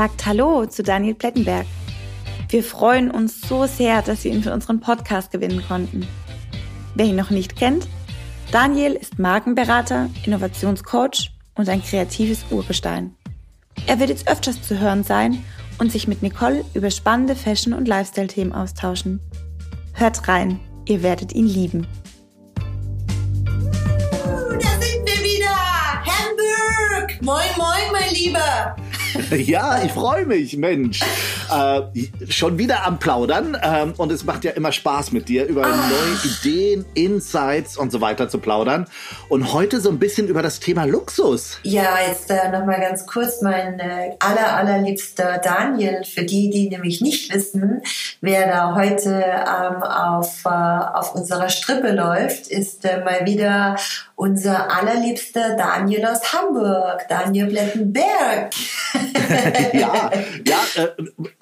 sagt Hallo zu Daniel Plettenberg. Wir freuen uns so sehr, dass wir ihn für unseren Podcast gewinnen konnten. Wer ihn noch nicht kennt, Daniel ist Markenberater, Innovationscoach und ein kreatives Urgestein. Er wird jetzt öfters zu hören sein und sich mit Nicole über spannende Fashion- und Lifestyle-Themen austauschen. Hört rein, ihr werdet ihn lieben. Uh, da sind wir wieder! Hamburg! Moin, moin, mein Lieber! Ja, ich freue mich, Mensch. Äh, schon wieder am Plaudern ähm, und es macht ja immer Spaß mit dir, über ah. neue Ideen, Insights und so weiter zu plaudern. Und heute so ein bisschen über das Thema Luxus. Ja, jetzt äh, nochmal ganz kurz mein äh, aller, allerliebster Daniel, für die, die nämlich nicht wissen, wer da heute ähm, auf, äh, auf unserer Strippe läuft, ist äh, mal wieder unser allerliebster Daniel aus Hamburg, Daniel Blettenberg. ja, ja, äh,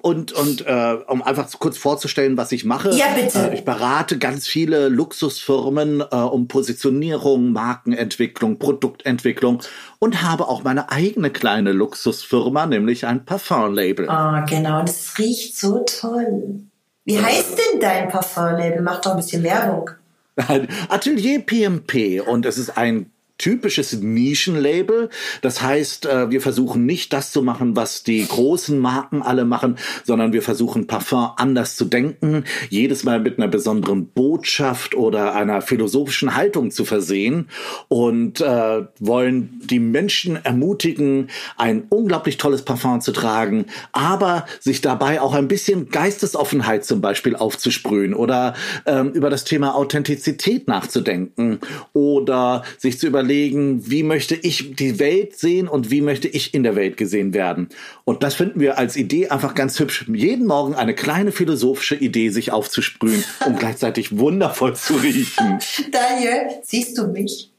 und, und äh, um einfach kurz vorzustellen, was ich mache. Ja, bitte. Äh, ich berate ganz viele Luxusfirmen äh, um Positionierung, Markenentwicklung, Produktentwicklung und habe auch meine eigene kleine Luxusfirma, nämlich ein Parfumlabel. Ah, oh, genau, das riecht so toll. Wie heißt denn dein Parfumlabel? Mach doch ein bisschen Werbung. Atelier PMP und es ist ein typisches Nischenlabel. Das heißt, äh, wir versuchen nicht das zu machen, was die großen Marken alle machen, sondern wir versuchen Parfum anders zu denken, jedes Mal mit einer besonderen Botschaft oder einer philosophischen Haltung zu versehen und äh, wollen die Menschen ermutigen, ein unglaublich tolles Parfum zu tragen, aber sich dabei auch ein bisschen Geistesoffenheit zum Beispiel aufzusprühen oder ähm, über das Thema Authentizität nachzudenken oder sich zu überlegen, überlegen, wie möchte ich die Welt sehen und wie möchte ich in der Welt gesehen werden. Und das finden wir als Idee einfach ganz hübsch. Jeden Morgen eine kleine philosophische Idee sich aufzusprühen und gleichzeitig wundervoll zu riechen. Daniel, siehst du mich?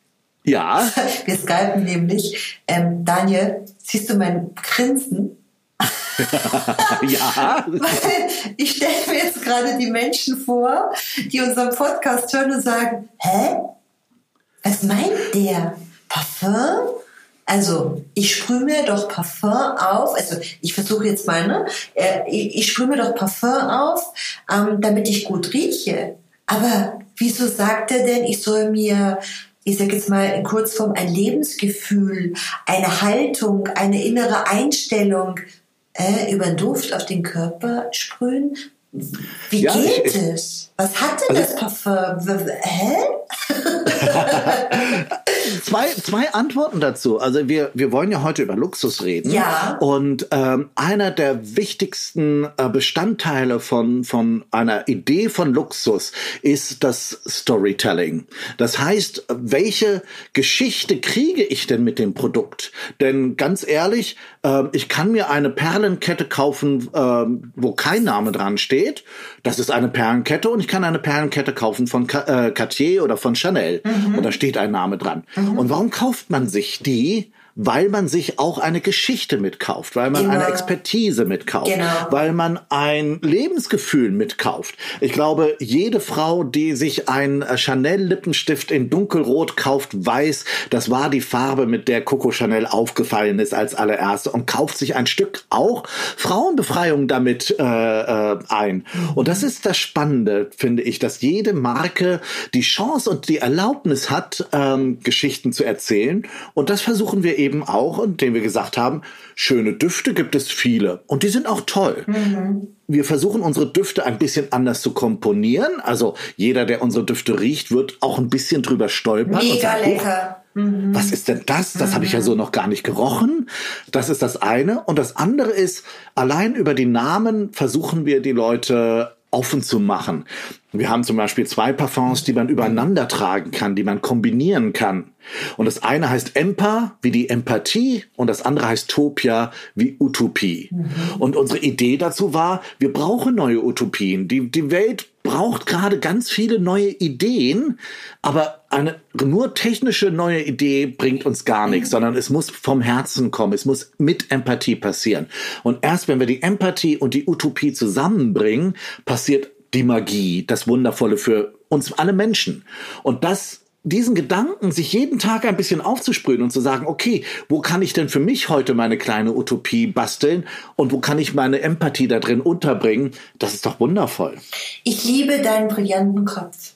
Ja. Wir skypen nämlich. Ähm, Daniel, siehst du mein Grinsen? ja. ich stelle mir jetzt gerade die Menschen vor, die unseren Podcast hören und sagen, hä? Was meint der? Parfum? Also, ich sprühe mir doch Parfum auf. Also, ich versuche jetzt mal, ne? Äh, ich sprühe mir doch Parfum auf, ähm, damit ich gut rieche. Aber wieso sagt er denn, ich soll mir, ich sage jetzt mal in Kurzform, ein Lebensgefühl, eine Haltung, eine innere Einstellung äh, über den Duft auf den Körper sprühen? Wie ja, geht ich, es? Was hat denn also, das Parfum? Hä? zwei, zwei Antworten dazu. Also wir, wir wollen ja heute über Luxus reden. Ja. Und ähm, einer der wichtigsten äh, Bestandteile von, von einer Idee von Luxus ist das Storytelling. Das heißt, welche Geschichte kriege ich denn mit dem Produkt? Denn ganz ehrlich, äh, ich kann mir eine Perlenkette kaufen, äh, wo kein Name dran steht. Das ist eine Perlenkette und ich kann eine Perlenkette kaufen von äh, Cartier oder von Chanel. Mhm. Und da steht ein Name dran. Mhm. Und warum kauft man sich die? Weil man sich auch eine Geschichte mitkauft, weil man genau. eine Expertise mitkauft, genau. weil man ein Lebensgefühl mitkauft. Ich glaube, jede Frau, die sich ein Chanel Lippenstift in dunkelrot kauft, weiß, das war die Farbe, mit der Coco Chanel aufgefallen ist als allererste und kauft sich ein Stück auch Frauenbefreiung damit äh, äh, ein. Und das ist das Spannende, finde ich, dass jede Marke die Chance und die Erlaubnis hat, ähm, Geschichten zu erzählen. Und das versuchen wir eben auch, indem wir gesagt haben, schöne Düfte gibt es viele und die sind auch toll. Mhm. Wir versuchen unsere Düfte ein bisschen anders zu komponieren. Also jeder, der unsere Düfte riecht, wird auch ein bisschen drüber stolpern. Mega und sagt, lecker. Mhm. Was ist denn das? Das mhm. habe ich ja so noch gar nicht gerochen. Das ist das eine. Und das andere ist, allein über die Namen versuchen wir die Leute offen zu machen. Wir haben zum Beispiel zwei Parfums, die man übereinander tragen kann, die man kombinieren kann. Und das eine heißt Empa, wie die Empathie, und das andere heißt Topia, wie Utopie. Mhm. Und unsere Idee dazu war, wir brauchen neue Utopien. Die, die Welt braucht gerade ganz viele neue Ideen, aber eine nur technische neue Idee bringt uns gar nichts, sondern es muss vom Herzen kommen, es muss mit Empathie passieren. Und erst wenn wir die Empathie und die Utopie zusammenbringen, passiert die Magie, das Wundervolle für uns alle Menschen. Und das diesen Gedanken, sich jeden Tag ein bisschen aufzusprühen und zu sagen, okay, wo kann ich denn für mich heute meine kleine Utopie basteln und wo kann ich meine Empathie da drin unterbringen, das ist doch wundervoll. Ich liebe deinen brillanten Kopf.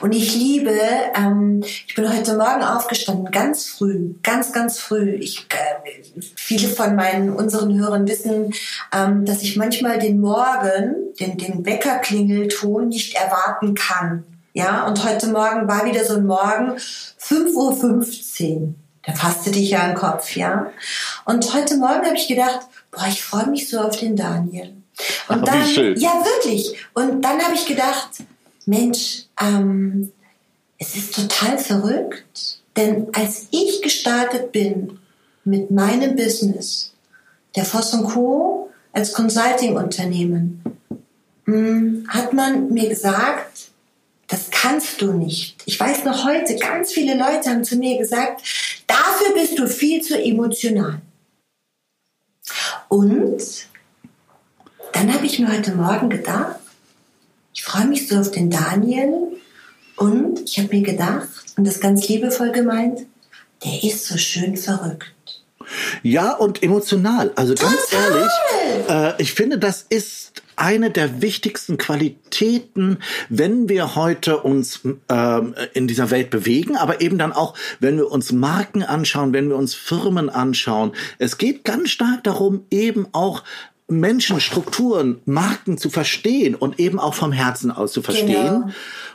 Und ich liebe, ähm, ich bin heute Morgen aufgestanden, ganz früh, ganz, ganz früh. Ich, äh, viele von meinen, unseren Hörern wissen, ähm, dass ich manchmal den Morgen, den, den Weckerklingelton nicht erwarten kann. Ja, und heute Morgen war wieder so ein Morgen, 5.15 Uhr. Da fasste dich ja im Kopf, ja. Und heute Morgen habe ich gedacht, boah, ich freue mich so auf den Daniel. Und Ach, dann, ja wirklich. Und dann habe ich gedacht, Mensch, ähm, es ist total verrückt, denn als ich gestartet bin mit meinem Business, der Voss Co. als Consulting-Unternehmen, mh, hat man mir gesagt, das kannst du nicht. Ich weiß noch heute, ganz viele Leute haben zu mir gesagt, dafür bist du viel zu emotional. Und dann habe ich mir heute Morgen gedacht, ich freue mich so auf den Daniel und ich habe mir gedacht, und das ganz liebevoll gemeint, der ist so schön verrückt. Ja, und emotional. Also ganz Total! ehrlich, äh, ich finde, das ist eine der wichtigsten Qualitäten, wenn wir heute uns ähm, in dieser Welt bewegen, aber eben dann auch, wenn wir uns Marken anschauen, wenn wir uns Firmen anschauen. Es geht ganz stark darum, eben auch Menschen, Strukturen, Marken zu verstehen und eben auch vom Herzen aus zu verstehen. Genau.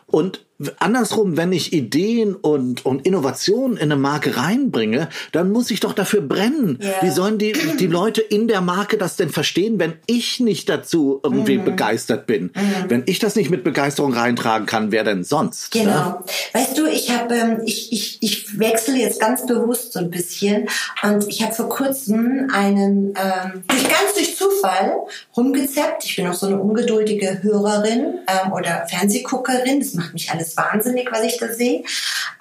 Und andersrum, wenn ich Ideen und, und Innovationen in eine Marke reinbringe, dann muss ich doch dafür brennen. Ja. Wie sollen die, die Leute in der Marke das denn verstehen, wenn ich nicht dazu irgendwie Mhm. begeistert bin? Wenn ich das nicht mit Begeisterung reintragen kann, wer denn sonst? ne? Genau. Weißt du, ich habe, ähm, ich, ich, ich wechsle jetzt ganz bewusst so ein bisschen und ich habe vor kurzem einen, ähm, ganz durch Zufall rumgezappt. Ich bin auch so eine ungeduldige Hörerin ähm, oder Fernsehguckerin. Das macht mich alles wahnsinnig, was ich da sehe.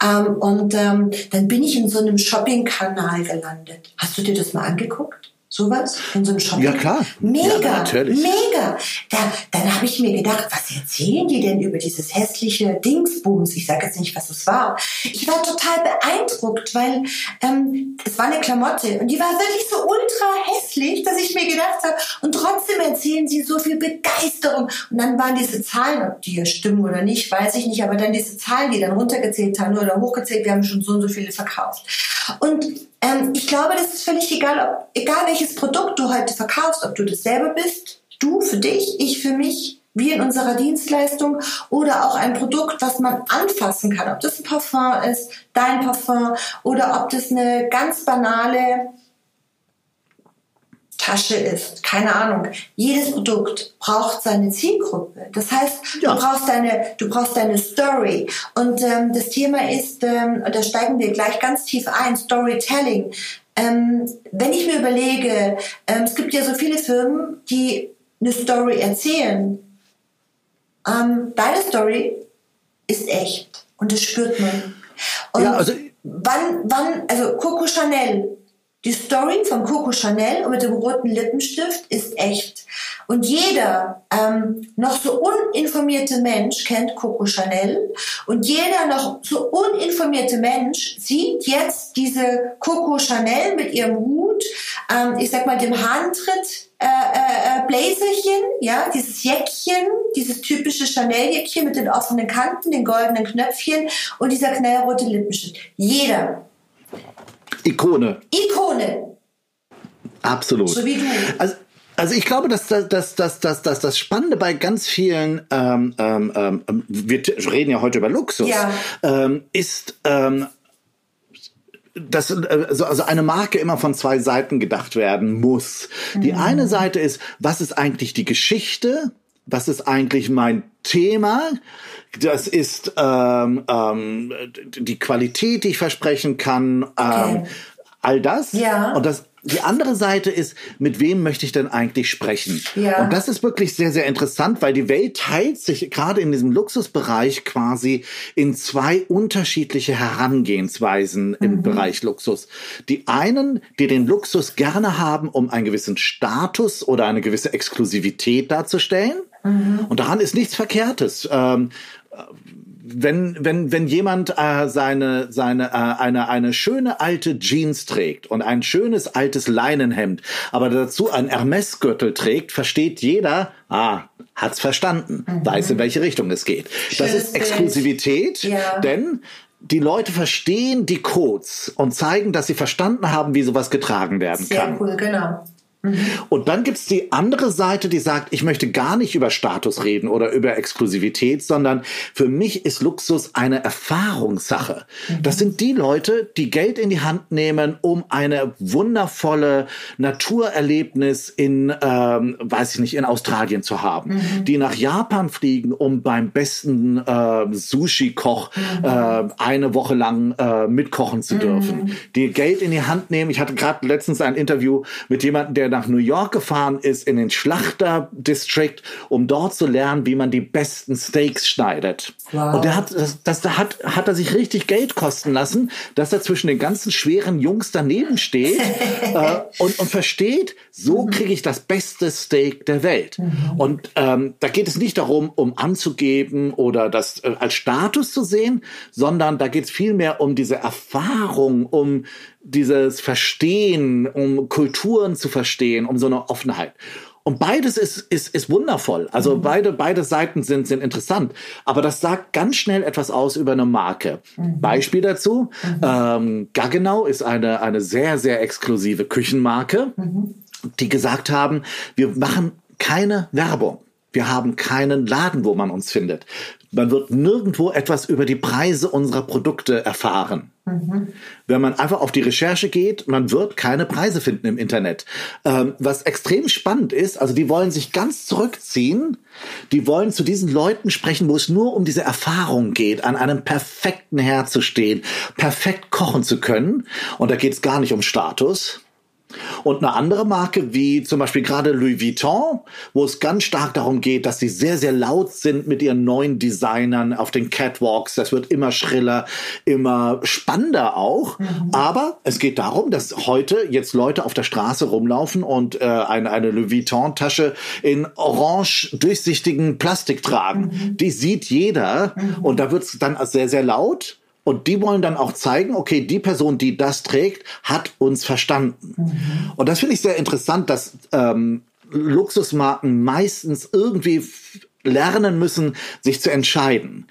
Ähm, und ähm, dann bin ich in so einem Shopping-Kanal gelandet. Hast du dir das mal angeguckt? Sowas? In so einem Shopping? Ja, klar. Mega, Ja, natürlich. mega. Da, dann habe ich mir gedacht, was erzählen die denn über dieses hässliche Dingsbums? Ich sage jetzt nicht, was es war. Ich war total beeindruckt, weil ähm, es war eine Klamotte und die war wirklich so ultra hässlich, dass ich mir gedacht habe, und trotzdem erzählen sie so viel Begeisterung. Und dann waren diese Zahlen, ob die hier stimmen oder nicht, weiß ich nicht, aber dann diese Zahlen, die dann runtergezählt haben oder hochgezählt, wir haben schon so und so viele verkauft. Und ähm, ich glaube, das ist völlig egal, ob, egal welches Produkt du heute verkaufst, ob du das selber bist, du für dich, ich für mich, wir in unserer Dienstleistung oder auch ein Produkt, was man anfassen kann. Ob das ein Parfum ist, dein Parfum oder ob das eine ganz banale Tasche ist. Keine Ahnung. Jedes Produkt braucht seine Zielgruppe. Das heißt, Ja. du brauchst deine, du brauchst deine Story. Und ähm, das Thema ist, ähm, da steigen wir gleich ganz tief ein, Storytelling. Ähm, wenn ich mir überlege, ähm, es gibt ja so viele Firmen, die eine Story erzählen. Ähm, deine Story ist echt und das spürt man. Und Ja, also- wann, wann, also Coco Chanel, die Story von Coco Chanel mit dem roten Lippenstift ist echt. Und jeder ähm, noch so uninformierte Mensch kennt Coco Chanel. Und jeder noch so uninformierte Mensch sieht jetzt diese Coco Chanel mit ihrem Hut, ähm, ich sag mal dem Handtritt äh, äh, äh, Bläserchen, ja, dieses Jäckchen, dieses typische Chanel-Jäckchen mit den offenen Kanten, den goldenen Knöpfchen und dieser knallrote Lippenstift. Jeder. Ikone. Ikone. Absolut. So wie du. Also, also ich glaube, dass das, das, das, das, das, das Spannende bei ganz vielen, ähm, ähm, ähm, wir t- reden ja heute über Luxus, Ja. ähm, ist, ähm, dass äh, also also eine Marke immer von zwei Seiten gedacht werden muss. Die eine Seite ist, was ist eigentlich die Geschichte? Was ist eigentlich mein Thema? Das ist ähm, ähm, die Qualität, die ich versprechen kann. Ähm, Okay. all das. Ja. Und das die andere Seite ist, mit wem möchte ich denn eigentlich sprechen? Ja. Und das ist wirklich sehr, sehr interessant, weil die Welt teilt sich gerade in diesem Luxusbereich quasi in zwei unterschiedliche Herangehensweisen im Mhm. Bereich Luxus. Die einen, die den Luxus gerne haben, um einen gewissen Status oder eine gewisse Exklusivität darzustellen. Mhm. Und daran ist nichts Verkehrtes. Ähm, wenn, wenn, wenn jemand äh, seine, seine, äh, eine, eine schöne alte Jeans trägt und ein schönes altes Leinenhemd, aber dazu ein Hermes-Gürtel trägt, versteht jeder, ah, hat's verstanden, mhm. weiß in welche Richtung es geht. Schönes das ist Exklusivität, ja. denn die Leute verstehen die Codes und zeigen, dass sie verstanden haben, wie sowas getragen werden Sehr kann. Sehr cool, genau. Mhm. Und dann gibt's die andere Seite, die sagt, ich möchte gar nicht über Status reden oder über Exklusivität, sondern für mich ist Luxus eine Erfahrungssache. Mhm. Das sind die Leute, die Geld in die Hand nehmen, um eine wundervolle Naturerlebnis in, ähm, weiß ich nicht, in Australien zu haben. Mhm. Die nach Japan fliegen, um beim besten äh, Sushi-Koch äh, eine Woche lang äh, mitkochen zu dürfen. Die Geld in die Hand nehmen. Ich hatte gerade letztens ein Interview mit jemandem, der nach New York gefahren ist, in den Schlachter District, um dort zu lernen, wie man die besten Steaks schneidet. Wow. Und der hat, das, das hat, hat er sich richtig Geld kosten lassen, dass er zwischen den ganzen schweren Jungs daneben steht äh, und, und versteht, so mhm. kriege ich das beste Steak der Welt. Mhm. Und ähm, da geht es nicht darum, um anzugeben oder das äh, als Status zu sehen, sondern da geht es vielmehr um diese Erfahrung, um dieses Verstehen, um Kulturen zu verstehen, um so eine Offenheit. Und beides ist, ist, ist wundervoll. Also mhm. beide, beide Seiten sind, sind interessant. Aber das sagt ganz schnell etwas aus über eine Marke. Mhm. Beispiel dazu. Mhm. Ähm, Gaggenau ist eine, eine sehr, sehr exklusive Küchenmarke, mhm. die gesagt haben, wir machen keine Werbung. Wir haben keinen Laden, wo man uns findet. Man wird nirgendwo etwas über die Preise unserer Produkte erfahren. Mhm. Wenn man einfach auf die Recherche geht, man wird keine Preise finden im Internet. Ähm, was extrem spannend ist, also die wollen sich ganz zurückziehen, die wollen zu diesen Leuten sprechen, wo es nur um diese Erfahrung geht, an einem perfekten Herd zu stehen, perfekt kochen zu können. Und da geht es gar nicht um Status, und eine andere Marke, wie zum Beispiel gerade Louis Vuitton, wo es ganz stark darum geht, dass sie sehr, sehr laut sind mit ihren neuen Designern auf den Catwalks. Das wird immer schriller, immer spannender auch. Mhm. Aber es geht darum, dass heute jetzt Leute auf der Straße rumlaufen und äh, eine, eine Louis Vuitton-Tasche in orange durchsichtigen Plastik tragen. Mhm. Die sieht jeder mhm. und da wird es dann sehr, sehr laut. Und die wollen dann auch zeigen, okay, die Person, die das trägt, hat uns verstanden. Mhm. Und das finde ich sehr interessant, dass ähm, Luxusmarken meistens irgendwie lernen müssen, sich zu entscheiden.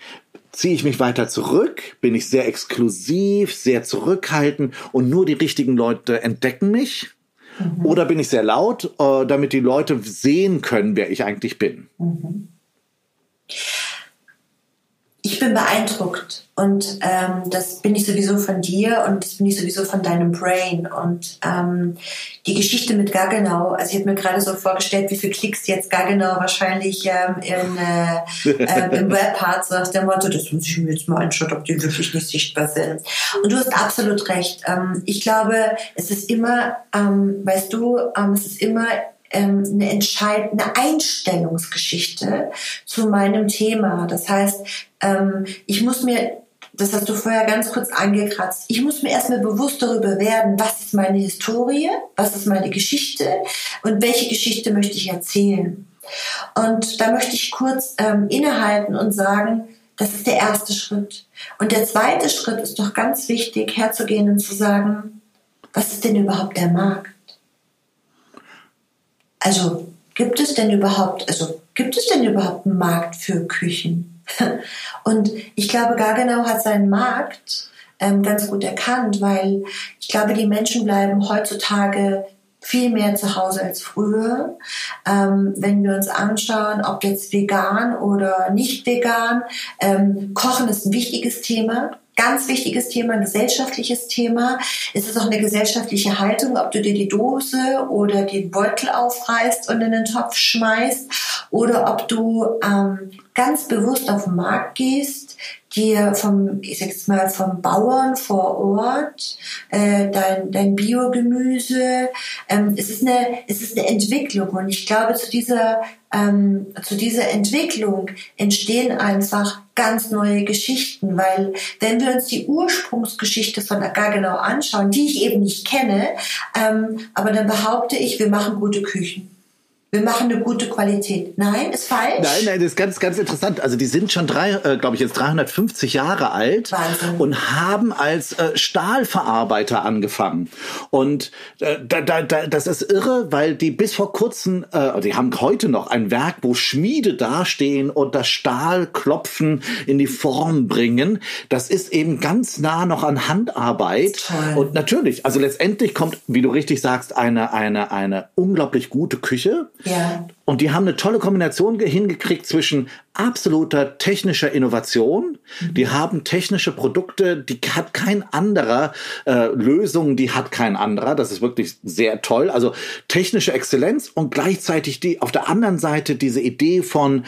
Ziehe ich mich weiter zurück? Bin ich sehr exklusiv, sehr zurückhaltend und nur die richtigen Leute entdecken mich? Mhm. Oder bin ich sehr laut, äh, damit die Leute sehen können, wer ich eigentlich bin? Mhm ich bin beeindruckt und ähm, das bin ich sowieso von dir und das bin ich sowieso von deinem Brain und ähm, die Geschichte mit Gaggenau, also ich habe mir gerade so vorgestellt, wie viel Klicks jetzt Gaggenau wahrscheinlich ähm, in, äh, äh, im Web hat, so nach dem Motto, das muss ich mir jetzt mal anschauen, ob die wirklich nicht sichtbar sind. Und du hast absolut recht. Ähm, ich glaube, es ist immer, ähm, weißt du, ähm, es ist immer ähm, eine entscheidende Einstellungsgeschichte zu meinem Thema. Das heißt, ähm, ich muss mir das hast du vorher ganz kurz angekratzt. Ich muss mir erstmal bewusst darüber werden, was ist meine Historie, was ist meine Geschichte und welche Geschichte möchte ich erzählen. Und da möchte ich kurz ähm, innehalten und sagen, das ist der erste Schritt. Und der zweite Schritt ist doch ganz wichtig, herzugehen und zu sagen, was ist denn überhaupt der Markt? Also gibt es denn überhaupt, also gibt es denn überhaupt einen Markt für Küchen? Und ich glaube, Gaggenau hat seinen Markt ähm, ganz gut erkannt, weil ich glaube, die Menschen bleiben heutzutage viel mehr zu Hause als früher. Ähm, wenn wir uns anschauen, ob jetzt vegan oder nicht vegan, ähm, Kochen ist ein wichtiges Thema ganz wichtiges Thema, ein gesellschaftliches Thema. Es ist auch eine gesellschaftliche Haltung, ob du dir die Dose oder den Beutel aufreißt und in den Topf schmeißt oder ob du ähm, ganz bewusst auf den Markt gehst, dir vom, ich sag's mal, vom Bauern vor Ort, äh, dein, dein Biogemüse. Ähm, es, ist eine, es ist eine Entwicklung und ich glaube, zu dieser, ähm, zu dieser Entwicklung entstehen einfach ganz neue Geschichten, weil wenn wir uns die Ursprungsgeschichte von Gaggenau anschauen, die ich eben nicht kenne, ähm, aber dann behaupte ich, wir machen gute Küchen. Wir machen eine gute Qualität. Nein, ist falsch. Nein, nein, das ist ganz, ganz interessant. Also die sind schon drei, äh, glaube ich, jetzt 350 Jahre alt Wahnsinn. und haben als äh, Stahlverarbeiter angefangen. Und äh, da, da, da, das ist irre, weil die bis vor kurzem, äh, die haben heute noch ein Werk, wo Schmiede dastehen und das Stahl klopfen, in die Form bringen. Das ist eben ganz nah noch an Handarbeit. Toll. Und natürlich, also letztendlich kommt, wie du richtig sagst, eine, eine, eine unglaublich gute Küche. Ja. Und die haben eine tolle Kombination ge- hingekriegt zwischen absoluter technischer Innovation. Die haben technische Produkte, die hat kein anderer, äh, Lösungen, die hat kein anderer. Das ist wirklich sehr toll. Also technische Exzellenz und gleichzeitig die auf der anderen Seite diese Idee von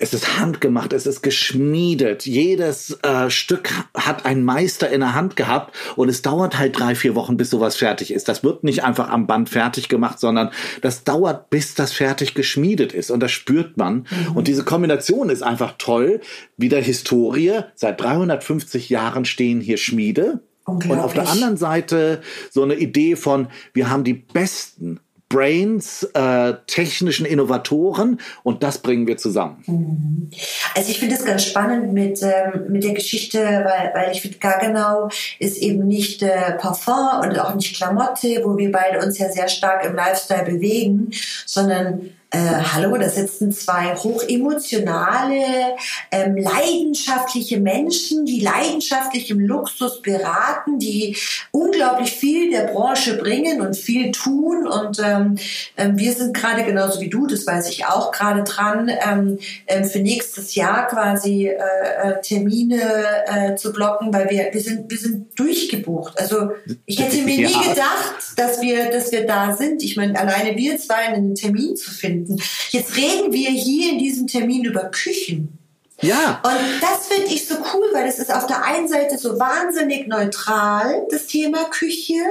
es ist handgemacht, es ist geschmiedet. Jedes äh, Stück hat ein Meister in der Hand gehabt und es dauert halt drei, vier Wochen, bis sowas fertig ist. Das wird nicht einfach am Band fertig gemacht, sondern das dauert, bis das fertig geschmiedet ist und das spürt man. Und diese Kombination ist einfach toll. Wieder Historie. Seit 350 Jahren stehen hier Schmiede. Und auf der anderen Seite so eine Idee von, wir haben die besten Brains, äh, technischen Innovatoren und das bringen wir zusammen. Also ich finde es ganz spannend mit, ähm, mit der Geschichte, weil, weil ich finde, Gaggenau ist eben nicht äh, Parfum und auch nicht Klamotte, wo wir beide uns ja sehr stark im Lifestyle bewegen, sondern äh, hallo, da sitzen zwei hochemotionale, ähm, leidenschaftliche Menschen, die leidenschaftlich im Luxus beraten, die unglaublich viel der Branche bringen und viel tun. Und ähm, ähm, wir sind gerade genauso wie du, das weiß ich auch, gerade dran, ähm, ähm, für nächstes Jahr quasi äh, äh, Termine äh, zu blocken, weil wir, wir sind, wir sind durchgebucht. Also ich hätte mir nie gedacht, dass wir, dass wir da sind. Ich meine, alleine wir zwei einen Termin zu finden. Jetzt reden wir hier in diesem Termin über Küchen. Ja, Und das finde ich so cool, weil es ist auf der einen Seite so wahnsinnig neutral, das Thema Küche,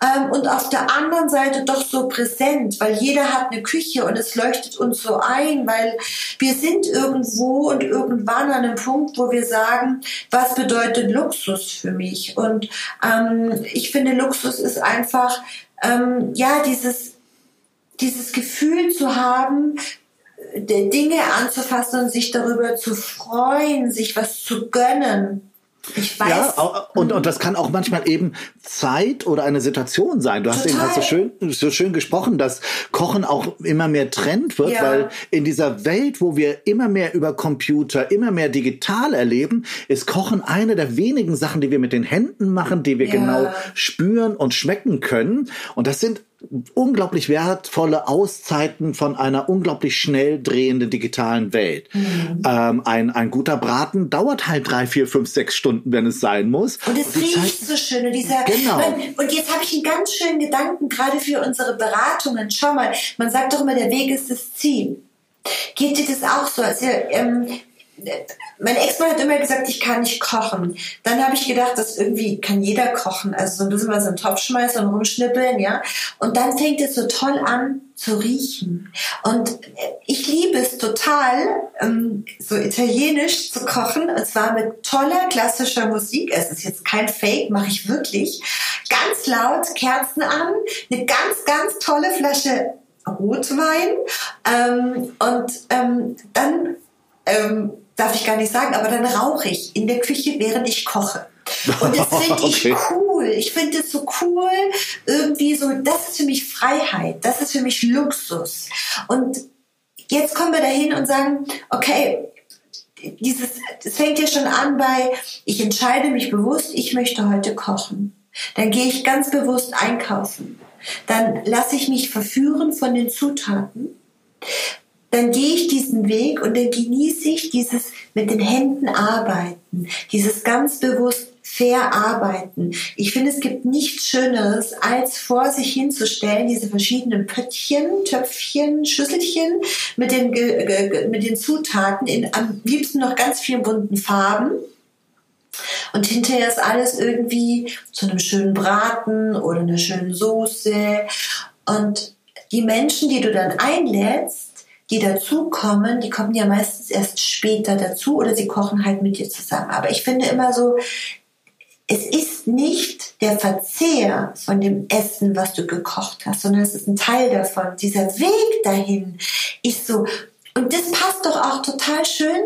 ähm, und auf der anderen Seite doch so präsent, weil jeder hat eine Küche und es leuchtet uns so ein, weil wir sind irgendwo und irgendwann an einem Punkt, wo wir sagen, was bedeutet Luxus für mich? Und ähm, ich finde, Luxus ist einfach, ähm, ja, dieses, dieses Gefühl zu haben, der Dinge anzufassen und sich darüber zu freuen, sich was zu gönnen. Ich weiß. ja, und, und das kann auch manchmal eben Zeit oder eine Situation sein. Du hast eben Total. halt so schön, so schön gesprochen, dass Kochen auch immer mehr Trend wird, Ja. weil in dieser Welt, wo wir immer mehr über Computer, immer mehr digital erleben, ist Kochen eine der wenigen Sachen, die wir mit den Händen machen, die wir Ja. genau spüren und schmecken können. Und das sind unglaublich wertvolle Auszeiten von einer unglaublich schnell drehenden digitalen Welt. Mhm. Ähm, ein, ein guter Braten dauert halt drei, vier, fünf, sechs Stunden, wenn es sein muss. Und es riecht Zeit- so schön. Und, dieser, Genau. man, und jetzt habe ich einen ganz schönen Gedanken, gerade für unsere Beratungen. Schau mal, man sagt doch immer, der Weg ist das Ziel. Geht dir das auch so? Also, ähm, mein Ex-Mann hat immer gesagt, ich kann nicht kochen. Dann habe ich gedacht, das irgendwie kann jeder kochen. Also so ein bisschen was in den Topf schmeißen und rumschnippeln, ja. Und dann fängt es so toll an zu riechen. Und ich liebe es total, ähm, so italienisch zu kochen. Und zwar mit toller klassischer Musik. Es ist jetzt kein Fake, mache ich wirklich. Ganz laut, Kerzen an, eine ganz, ganz tolle Flasche Rotwein. Ähm, und ähm, dann darf ich gar nicht sagen, aber dann rauche ich in der Küche, während ich koche. Und das finde ich Okay. cool. Ich finde es so cool, irgendwie so, das ist für mich Freiheit, das ist für mich Luxus. Und jetzt kommen wir dahin und sagen, okay, dieses, es fängt ja schon an bei, ich entscheide mich bewusst, ich möchte heute kochen. Dann gehe ich ganz bewusst einkaufen. Dann lasse ich mich verführen von den Zutaten dann gehe ich diesen Weg und dann genieße ich dieses mit den Händen arbeiten, dieses ganz bewusst fair arbeiten. Ich finde, es gibt nichts Schöneres, als vor sich hinzustellen, diese verschiedenen Pöttchen, Töpfchen, Schüsselchen mit den, mit den Zutaten in am liebsten noch ganz vielen bunten Farben. Und hinterher ist alles irgendwie zu einem schönen Braten oder einer schönen Soße. Und die Menschen, die du dann einlädst, die dazukommen, die kommen ja meistens erst später dazu oder sie kochen halt mit dir zusammen. Aber ich finde immer so, es ist nicht der Verzehr von dem Essen, was du gekocht hast, sondern es ist ein Teil davon. Dieser Weg dahin ist so, und das passt doch auch total schön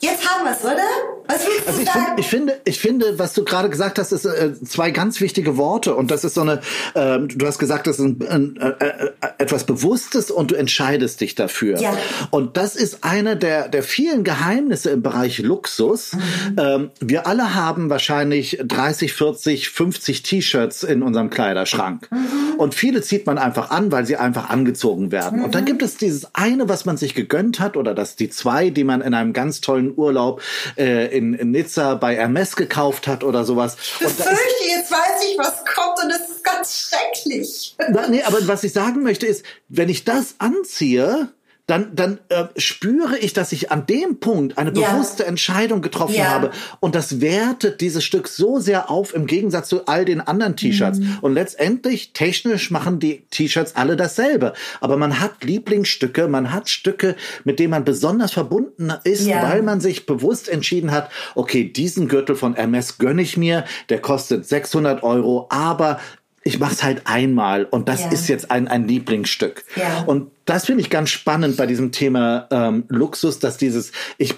Jetzt haben wir es, oder? Was willst du also ich, sagen? Find, ich finde, ich finde, was du gerade gesagt hast, ist äh, zwei ganz wichtige Worte und das ist so eine. Äh, du hast gesagt, das ist ein, ein, äh, äh, etwas Bewusstes und du entscheidest dich dafür. Ja. Und das ist einer der der vielen Geheimnisse im Bereich Luxus. Mhm. Ähm, wir alle haben wahrscheinlich 30, 40, 50 T-Shirts in unserem Kleiderschrank mhm. und viele zieht man einfach an, weil sie einfach angezogen werden. Mhm. Und dann mhm. gibt es dieses eine, was man sich gegönnt hat oder das die zwei, die man in einem ganz tollen Urlaub äh, in, in Nizza bei Hermes gekauft hat oder sowas. Ich fürchte, jetzt weiß ich, was kommt und es ist ganz schrecklich. Na, nee, aber was ich sagen möchte ist, wenn ich das anziehe, dann, dann äh, spüre ich, dass ich an dem Punkt eine ja. bewusste Entscheidung getroffen ja. habe. Und das wertet dieses Stück so sehr auf im Gegensatz zu all den anderen T-Shirts. Mhm. Und letztendlich, technisch machen die T-Shirts alle dasselbe. Aber man hat Lieblingsstücke, man hat Stücke, mit denen man besonders verbunden ist, ja. weil man sich bewusst entschieden hat, okay, diesen Gürtel von MS gönne ich mir, der kostet 600 Euro, aber ich mache es halt einmal und das ja. ist jetzt ein, ein Lieblingsstück. Ja. Und das finde ich ganz spannend bei diesem Thema ähm, Luxus, dass dieses, ich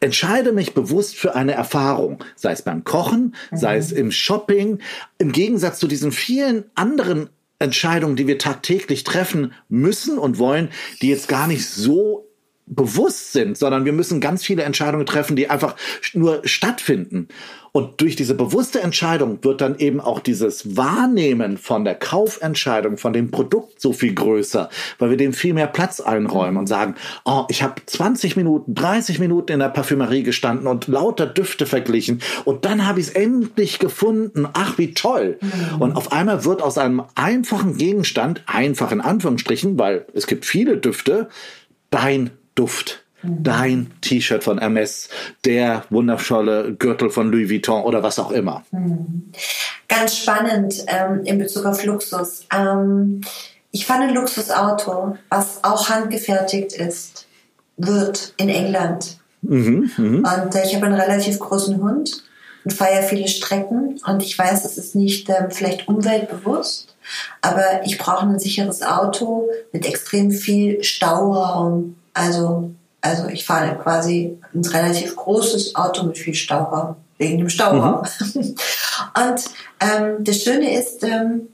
entscheide mich bewusst für eine Erfahrung, sei es beim Kochen, mhm. sei es im Shopping, im Gegensatz zu diesen vielen anderen Entscheidungen, die wir tagtäglich treffen müssen und wollen, die jetzt gar nicht so bewusst sind, sondern wir müssen ganz viele Entscheidungen treffen, die einfach nur stattfinden. Und durch diese bewusste Entscheidung wird dann eben auch dieses Wahrnehmen von der Kaufentscheidung, von dem Produkt so viel größer, weil wir dem viel mehr Platz einräumen und sagen, oh, ich habe 20 Minuten, 30 Minuten in der Parfümerie gestanden und lauter Düfte verglichen und dann habe ich es endlich gefunden. Ach, wie toll. Mhm. Und auf einmal wird aus einem einfachen Gegenstand, einfach in Anführungsstrichen, weil es gibt viele Düfte, dein Duft. Dein T-Shirt von Hermes, der wundervolle Gürtel von Louis Vuitton oder was auch immer. Ganz spannend ähm, in Bezug auf Luxus. Ähm, ich fand ein Luxusauto, was auch handgefertigt ist, wird in England. Mhm, mh. Und äh, ich habe einen relativ großen Hund und fahre viele Strecken und ich weiß, es ist nicht ähm, vielleicht umweltbewusst, aber ich brauche ein sicheres Auto mit extrem viel Stauraum also, also ich fahre quasi ein relativ großes Auto mit viel Stauraum, wegen dem Stauraum. Mhm. Und ähm, das Schöne ist, ähm,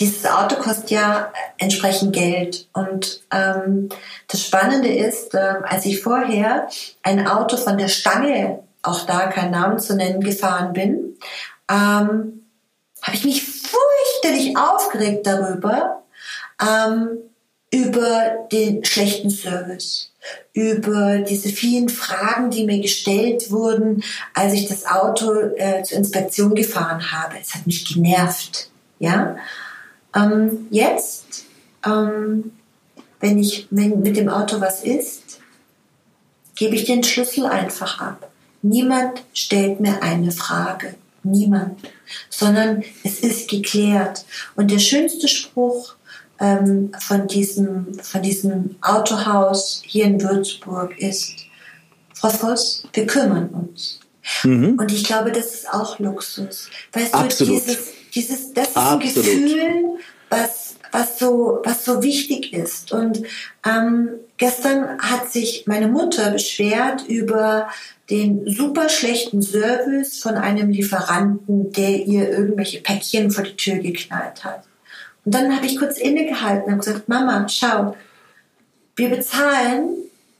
dieses Auto kostet ja entsprechend Geld. Und ähm, das Spannende ist, ähm, als ich vorher ein Auto von der Stange, auch da keinen Namen zu nennen, gefahren bin, ähm, habe ich mich fürchterlich aufgeregt darüber, ähm, über den schlechten Service, über diese vielen Fragen, die mir gestellt wurden, als ich das Auto äh, zur Inspektion gefahren habe. Es hat mich genervt. Ja, ähm, jetzt, ähm, wenn ich wenn mit dem Auto was ist, gebe ich den Schlüssel einfach ab. Niemand stellt mir eine Frage. Niemand. Sondern es ist geklärt. Und der schönste Spruch, ähm, von, diesem, von diesem Autohaus hier in Würzburg ist, Frau Voss, wir kümmern uns. Mhm. Und ich glaube, das ist auch Luxus. Weißt Absolut. du, dieses, dieses, das ist Absolut. ein Gefühl, was, was, so, was so wichtig ist. Und ähm, gestern hat sich meine Mutter beschwert über den super schlechten Service von einem Lieferanten, der ihr irgendwelche Päckchen vor die Tür geknallt hat. Und dann habe ich kurz innegehalten und gesagt, Mama, schau, wir bezahlen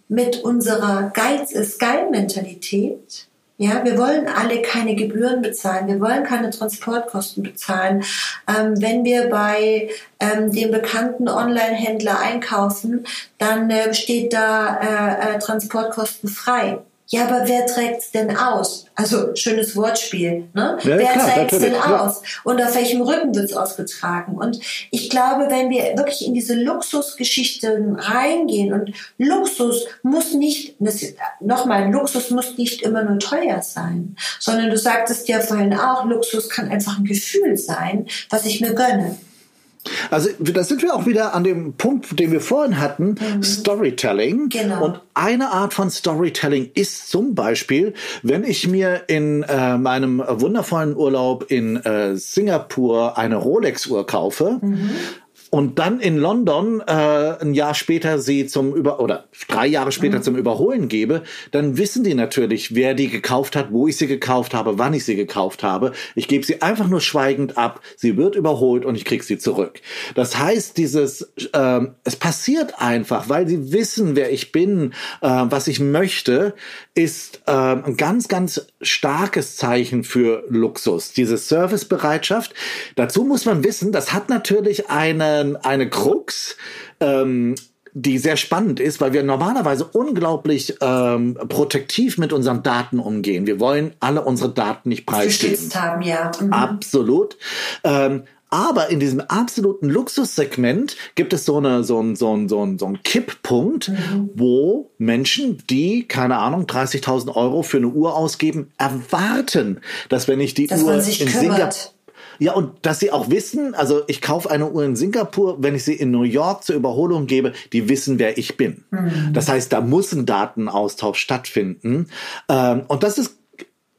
mit unserer Geiz ist geil Mentalität. Ja, wir wollen alle keine Gebühren bezahlen, wir wollen keine Transportkosten bezahlen. Ähm, wenn wir bei ähm, dem bekannten Online-Händler einkaufen, dann äh, steht da äh, äh, Transportkosten frei. Ja, aber wer trägt's denn aus? Also schönes Wortspiel. Ne? Ja, wer klar, trägt's denn klar. aus? Und auf welchem Rücken wird's ausgetragen? Und ich glaube, wenn wir wirklich in diese Luxusgeschichten reingehen und Luxus muss nicht, nochmal, Luxus muss nicht immer nur teuer sein, sondern du sagtest ja vorhin auch, Luxus kann einfach ein Gefühl sein, was ich mir gönne. Also da sind wir auch wieder an dem Punkt, den wir vorhin hatten, Mhm. Storytelling. Genau. Und eine Art von Storytelling ist zum Beispiel, wenn ich mir in äh, meinem wundervollen Urlaub in äh, Singapur eine Rolex-Uhr kaufe. Mhm. Und dann in London äh, ein Jahr später sie zum Über oder drei Jahre später zum Überholen gebe, dann wissen die natürlich, wer die gekauft hat, wo ich sie gekauft habe, wann ich sie gekauft habe. Ich gebe sie einfach nur schweigend ab. Sie wird überholt und ich krieg sie zurück. Das heißt, dieses ähm, es passiert einfach, weil sie wissen, wer ich bin, äh, was ich möchte, ist äh, ein ganz, ganz starkes Zeichen für Luxus. Diese Servicebereitschaft. Dazu muss man wissen, das hat natürlich eine eine Krux, ähm, die sehr spannend ist, weil wir normalerweise unglaublich ähm, protektiv mit unseren Daten umgehen. Wir wollen alle unsere Daten nicht preisgeben. Haben, ja. Mhm. Absolut. Ähm, aber in diesem absoluten Luxussegment gibt es so, eine, so, ein, so, ein, so, ein, so einen Kipppunkt, wo Menschen, die, keine Ahnung, 30.000 Euro für eine Uhr ausgeben, erwarten, dass wenn ich die Dass Uhr in. Singapur ja, und dass sie auch wissen, also ich kaufe eine Uhr in Singapur, wenn ich sie in New York zur Überholung gebe, die wissen, wer ich bin. Das heißt, da muss ein Datenaustausch stattfinden. Ähm, und das ist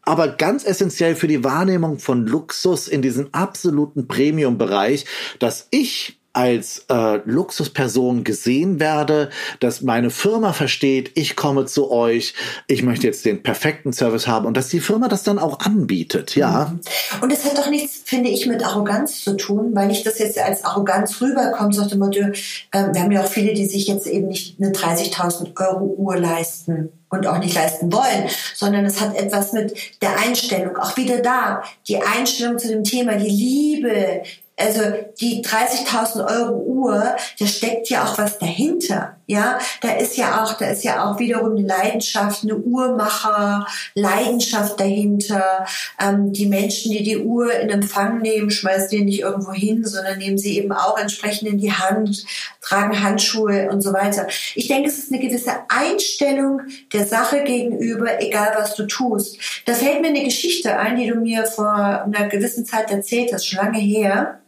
aber ganz essentiell für die Wahrnehmung von Luxus in diesem absoluten Premium-Bereich, dass ich als äh, Luxusperson gesehen werde, dass meine Firma versteht, ich komme zu euch, ich möchte jetzt den perfekten Service haben und dass die Firma das dann auch anbietet, ja. Und es hat doch nichts, finde ich, mit Arroganz zu tun, weil nicht das jetzt als Arroganz rüberkommt, sagt immer, ähm, wir haben ja auch viele, die sich jetzt eben nicht eine 30.000 Euro Uhr leisten und auch nicht leisten wollen, sondern es hat etwas mit der Einstellung, auch wieder da, die Einstellung zu dem Thema, die Liebe, also die 30.000 Euro Uhr, da steckt ja auch was dahinter. Ja, da ist ja auch, da ist ja auch wiederum eine Leidenschaft, eine Uhrmacher, Leidenschaft dahinter. Ähm, die Menschen, die die Uhr in Empfang nehmen, schmeißen die nicht irgendwo hin, sondern nehmen sie eben auch entsprechend in die Hand, tragen Handschuhe und so weiter. Ich denke, es ist eine gewisse Einstellung der Sache gegenüber, egal was du tust. Da fällt mir eine Geschichte ein, die du mir vor einer gewissen Zeit erzählt hast, schon lange her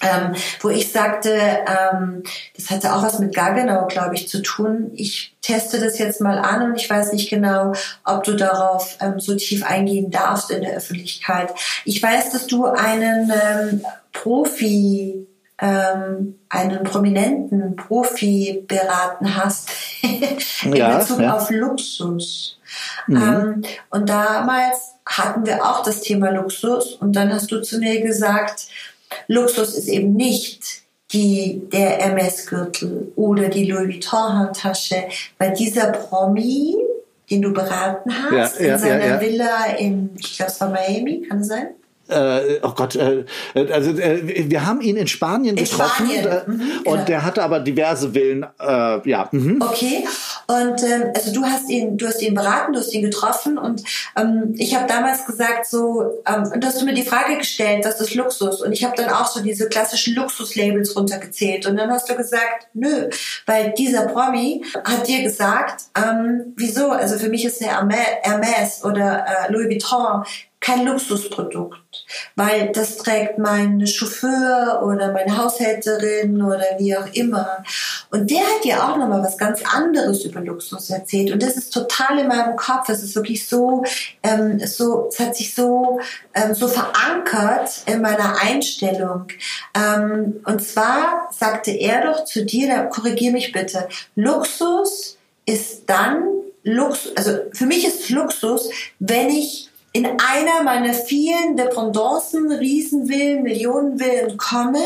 ähm, wo ich sagte, ähm, das hatte auch was mit Gaggenau, glaube ich, zu tun. Ich teste das jetzt mal an und ich weiß nicht genau, ob du darauf ähm, so tief eingehen darfst in der Öffentlichkeit. Ich weiß, dass du einen ähm, Profi ähm, einen prominenten Profi beraten hast in Ja, Bezug ja. auf Luxus. Ähm, und damals hatten wir auch das Thema Luxus und dann hast du zu mir gesagt, Luxus ist eben nicht die, der Hermes-Gürtel oder die Louis Vuitton-Handtasche, weil dieser Promi, den du beraten hast, Ja, ja, in seiner ja, ja. Villa in, ich glaube, es war Miami, kann es sein? Äh, oh Gott, äh, also äh, wir haben ihn in Spanien In getroffen Spanien, äh, mhm, und genau. der hatte aber diverse Villen. Äh, ja, mhm. Okay, und ähm, also du hast ihn, du hast ihn beraten, du hast ihn getroffen und ähm, ich habe damals gesagt so, ähm, und du hast du mir die Frage gestellt, was ist Luxus? Und ich habe dann auch so diese klassischen Luxuslabels runtergezählt und dann hast du gesagt, nö, weil dieser Promi hat dir gesagt, ähm, wieso? Also für mich ist der Hermes, Hermes oder äh, Louis Vuitton kein Luxusprodukt, weil das trägt mein Chauffeur oder meine Haushälterin oder wie auch immer. Und der hat dir auch nochmal was ganz anderes über Luxus erzählt. Und das ist total in meinem Kopf. Es ist wirklich so, ähm, so, es hat sich so, ähm, so verankert in meiner Einstellung. Ähm, und zwar sagte er doch zu dir, da korrigier mich bitte, Luxus ist dann Luxus, also für mich ist Luxus, wenn ich in einer meiner vielen Dependancen, Riesenvillen, Millionenvillen komme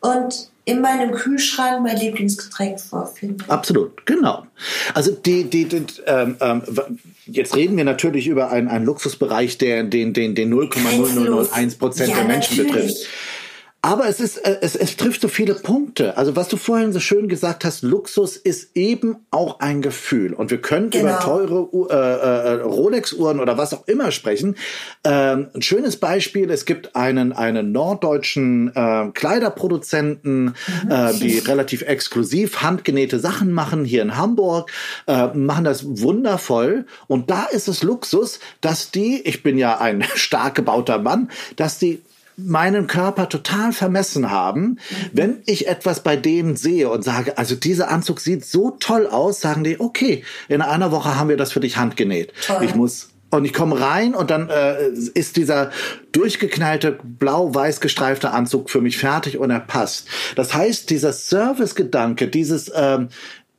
und in meinem Kühlschrank mein Lieblingsgetränk vorfinde. Absolut, genau. Also die, die, die ähm, ähm, jetzt reden wir natürlich über einen, einen Luxusbereich, der den, den, den 0,0001 Prozent Ja, der Menschen natürlich. betrifft. Aber es ist, äh, es, es trifft so viele Punkte. Also was du vorhin so schön gesagt hast, Luxus ist eben auch ein Gefühl. Und wir können Genau. über teure äh, äh, Rolex-Uhren oder was auch immer sprechen. Ähm, ein schönes Beispiel, es gibt einen, einen norddeutschen äh, Kleiderproduzenten, äh, die relativ exklusiv handgenähte Sachen machen hier in Hamburg, äh, machen das wundervoll. Und da ist es Luxus, dass die, ich bin ja ein stark gebauter Mann, dass die meinen Körper total vermessen haben. Wenn ich etwas bei denen sehe und sage, also dieser Anzug sieht so toll aus, sagen die, okay, in einer Woche haben wir das für dich handgenäht. Toll. Ich muss und ich komme rein und dann äh, ist dieser durchgeknallte blau-weiß gestreifte Anzug für mich fertig und er passt. Das heißt, dieser Service-Gedanke, dieses ähm,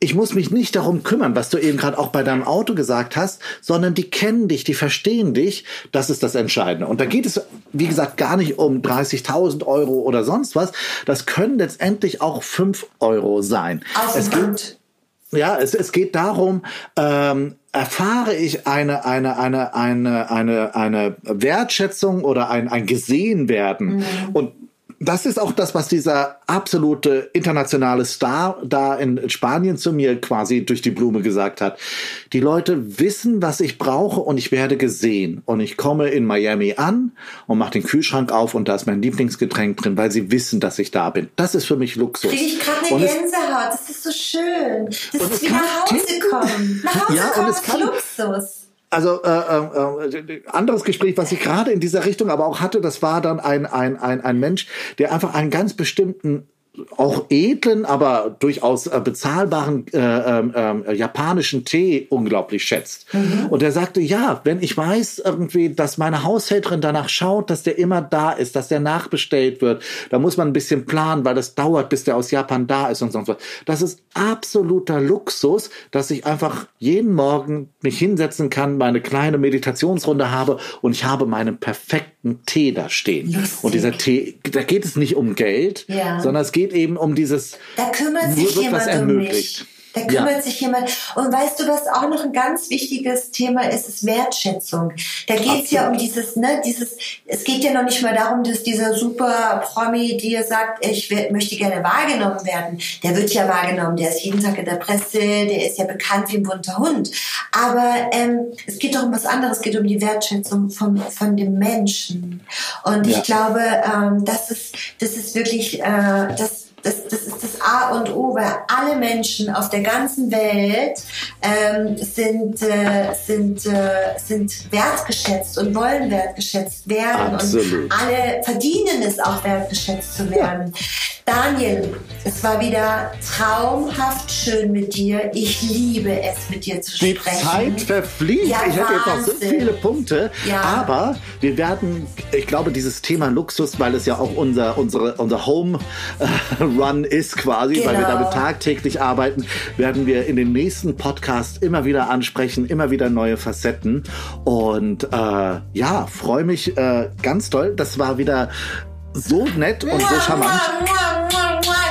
ich muss mich nicht darum kümmern, was du eben gerade auch bei deinem Auto gesagt hast, sondern die kennen dich, die verstehen dich. Das ist das Entscheidende. Und da geht es, wie gesagt, gar nicht um 30.000 Euro oder sonst was. Das können letztendlich auch 5 Euro sein. Auf es geht, ja, es, es geht darum, ähm, erfahre ich eine, eine, eine, eine, eine, eine Wertschätzung oder ein, ein Gesehenwerden. Mhm. Und das ist auch das, was dieser absolute internationale Star da in Spanien zu mir quasi durch die Blume gesagt hat. Die Leute wissen, was ich brauche und ich werde gesehen. Und ich komme in Miami an und mache den Kühlschrank auf und da ist mein Lieblingsgetränk drin, weil sie wissen, dass ich da bin. Das ist für mich Luxus. Kriege ich gerade eine Gänsehaut. Das ist so schön. Das ist wie nach Hause kommen. Nach Hause ja, kommen ist Luxus also äh, äh, äh, anderes Gespräch, was ich gerade in dieser Richtung aber auch hatte, das war dann ein, ein, ein, ein Mensch, der einfach einen ganz bestimmten auch edlen, aber durchaus äh, bezahlbaren äh, äh, äh, japanischen Tee unglaublich schätzt. Mhm. Und er sagte, ja, wenn ich weiß irgendwie, dass meine Haushälterin danach schaut, dass der immer da ist, dass der nachbestellt wird, da muss man ein bisschen planen, weil das dauert, bis der aus Japan da ist und sonst was. Das ist absoluter Luxus, dass ich einfach jeden Morgen mich hinsetzen kann, meine kleine Meditationsrunde habe und ich habe meinen perfekten Tee da stehen. Lustig. Und dieser Tee, da geht es nicht um Geld, ja. sondern es geht geht eben um dieses, da kümmert sich jemand um mich. Da kümmert ja. sich jemand. Und weißt du, was auch noch ein ganz wichtiges Thema ist, ist Wertschätzung. Da geht es ja um dieses, ne, dieses, es geht ja noch nicht mal darum, dass dieser super Promi dir sagt, ich möchte gerne wahrgenommen werden. Der wird ja wahrgenommen, der ist jeden Tag in der Presse, der ist ja bekannt wie ein bunter Hund. Aber ähm, es geht doch um was anderes, es geht um die Wertschätzung von, von dem Menschen. Und ja. ich glaube, ähm, das ist, das ist wirklich, äh, das das, das A und O, weil alle Menschen auf der ganzen Welt ähm, sind, äh, sind, äh, sind wertgeschätzt und wollen wertgeschätzt werden. Absolut. Und alle verdienen es auch wertgeschätzt zu werden. Ja. Daniel, es war wieder traumhaft schön mit dir. Ich liebe es, mit dir zu sprechen. Die Zeit verfliegt. Ja, ich hätte jetzt noch so viele Punkte. Ja. Aber wir werden, ich glaube, dieses Thema Luxus, weil es ja auch unser, unsere, unser Home äh, Run ist quasi, genau. weil wir damit genau. tagtäglich arbeiten, werden wir in den nächsten Podcasts immer wieder ansprechen, immer wieder neue Facetten. Und äh, ja, freue mich äh, ganz toll. Das war wieder so nett und so charmant.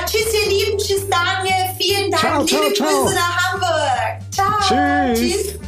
Tschüss, ihr Lieben. Tschüss, Daniel. Vielen Dank. Ciao, ciao, Liebe ciao. Grüße nach Hamburg. Ciao. Tschüss. Tschüss.